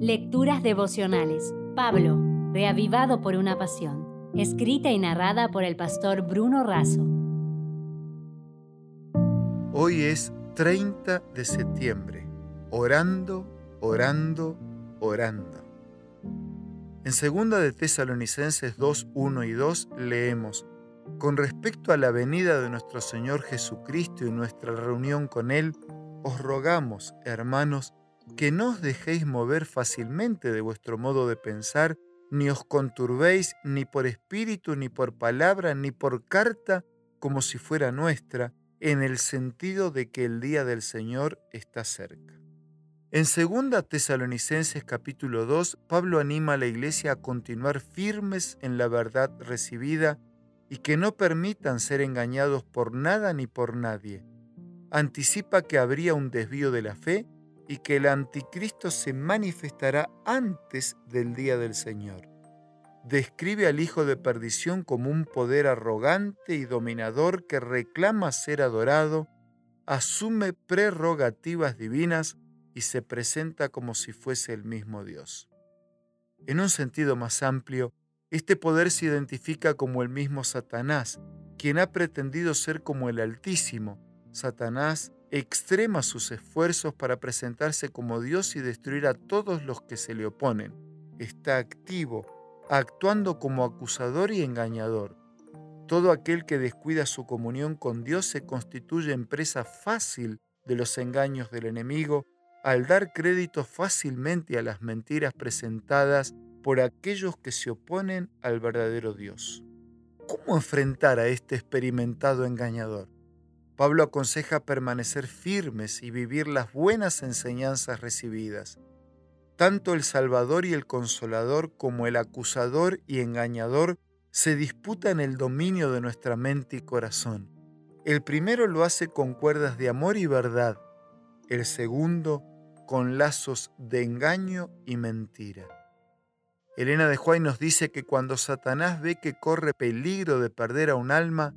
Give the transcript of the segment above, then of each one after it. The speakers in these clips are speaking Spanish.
Lecturas devocionales. Pablo, reavivado por una pasión. Escrita y narrada por el pastor Bruno Razo. Hoy es 30 de septiembre. Orando, orando, orando. En segunda de Tesalonicenses 2, 1 y 2 leemos, Con respecto a la venida de nuestro Señor Jesucristo y nuestra reunión con Él, os rogamos, hermanos, que no os dejéis mover fácilmente de vuestro modo de pensar, ni os conturbéis ni por espíritu, ni por palabra, ni por carta, como si fuera nuestra, en el sentido de que el día del Señor está cerca. En 2 Tesalonicenses capítulo 2, Pablo anima a la iglesia a continuar firmes en la verdad recibida y que no permitan ser engañados por nada ni por nadie. Anticipa que habría un desvío de la fe y que el anticristo se manifestará antes del día del Señor. Describe al hijo de perdición como un poder arrogante y dominador que reclama ser adorado, asume prerrogativas divinas y se presenta como si fuese el mismo Dios. En un sentido más amplio, este poder se identifica como el mismo Satanás, quien ha pretendido ser como el Altísimo. Satanás extrema sus esfuerzos para presentarse como Dios y destruir a todos los que se le oponen. Está activo, actuando como acusador y engañador. Todo aquel que descuida su comunión con Dios se constituye en presa fácil de los engaños del enemigo al dar crédito fácilmente a las mentiras presentadas por aquellos que se oponen al verdadero Dios. ¿Cómo enfrentar a este experimentado engañador? Pablo aconseja permanecer firmes y vivir las buenas enseñanzas recibidas. Tanto el Salvador y el Consolador como el acusador y engañador se disputan el dominio de nuestra mente y corazón. El primero lo hace con cuerdas de amor y verdad, el segundo con lazos de engaño y mentira. Elena de Juárez nos dice que cuando Satanás ve que corre peligro de perder a un alma,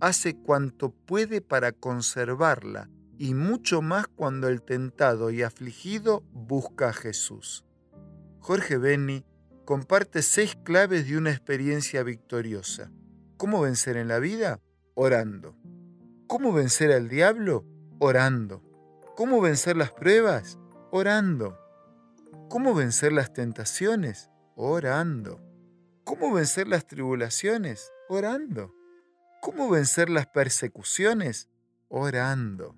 hace cuanto puede para conservarla y mucho más cuando el tentado y afligido busca a Jesús. Jorge Benny comparte seis claves de una experiencia victoriosa. ¿Cómo vencer en la vida? Orando. ¿Cómo vencer al diablo? Orando. ¿Cómo vencer las pruebas? Orando. ¿Cómo vencer las tentaciones? Orando. ¿Cómo vencer las tribulaciones? Orando. ¿Cómo vencer las persecuciones? Orando.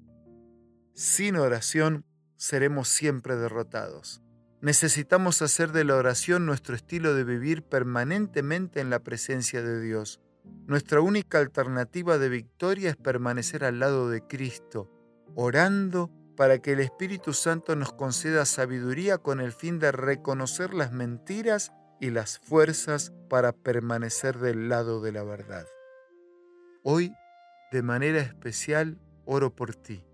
Sin oración seremos siempre derrotados. Necesitamos hacer de la oración nuestro estilo de vivir permanentemente en la presencia de Dios. Nuestra única alternativa de victoria es permanecer al lado de Cristo, orando para que el Espíritu Santo nos conceda sabiduría con el fin de reconocer las mentiras y las fuerzas para permanecer del lado de la verdad. Hoy, de manera especial, oro por ti.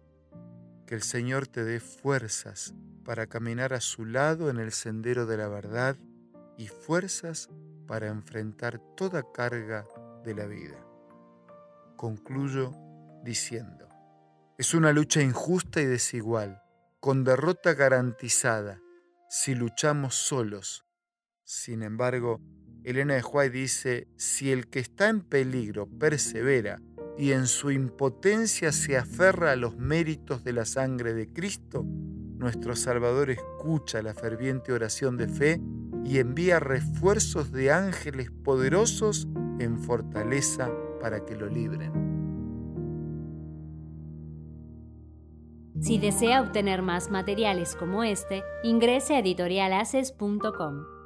Que el Señor te dé fuerzas para caminar a su lado en el sendero de la verdad y fuerzas para enfrentar toda carga de la vida. Concluyo diciendo, es una lucha injusta y desigual, con derrota garantizada, si luchamos solos. Sin embargo, Elena de Huay dice, si el que está en peligro persevera y en su impotencia se aferra a los méritos de la sangre de Cristo, nuestro Salvador escucha la ferviente oración de fe y envía refuerzos de ángeles poderosos en fortaleza para que lo libren. Si desea obtener más materiales como este, ingrese a editorialaces.com.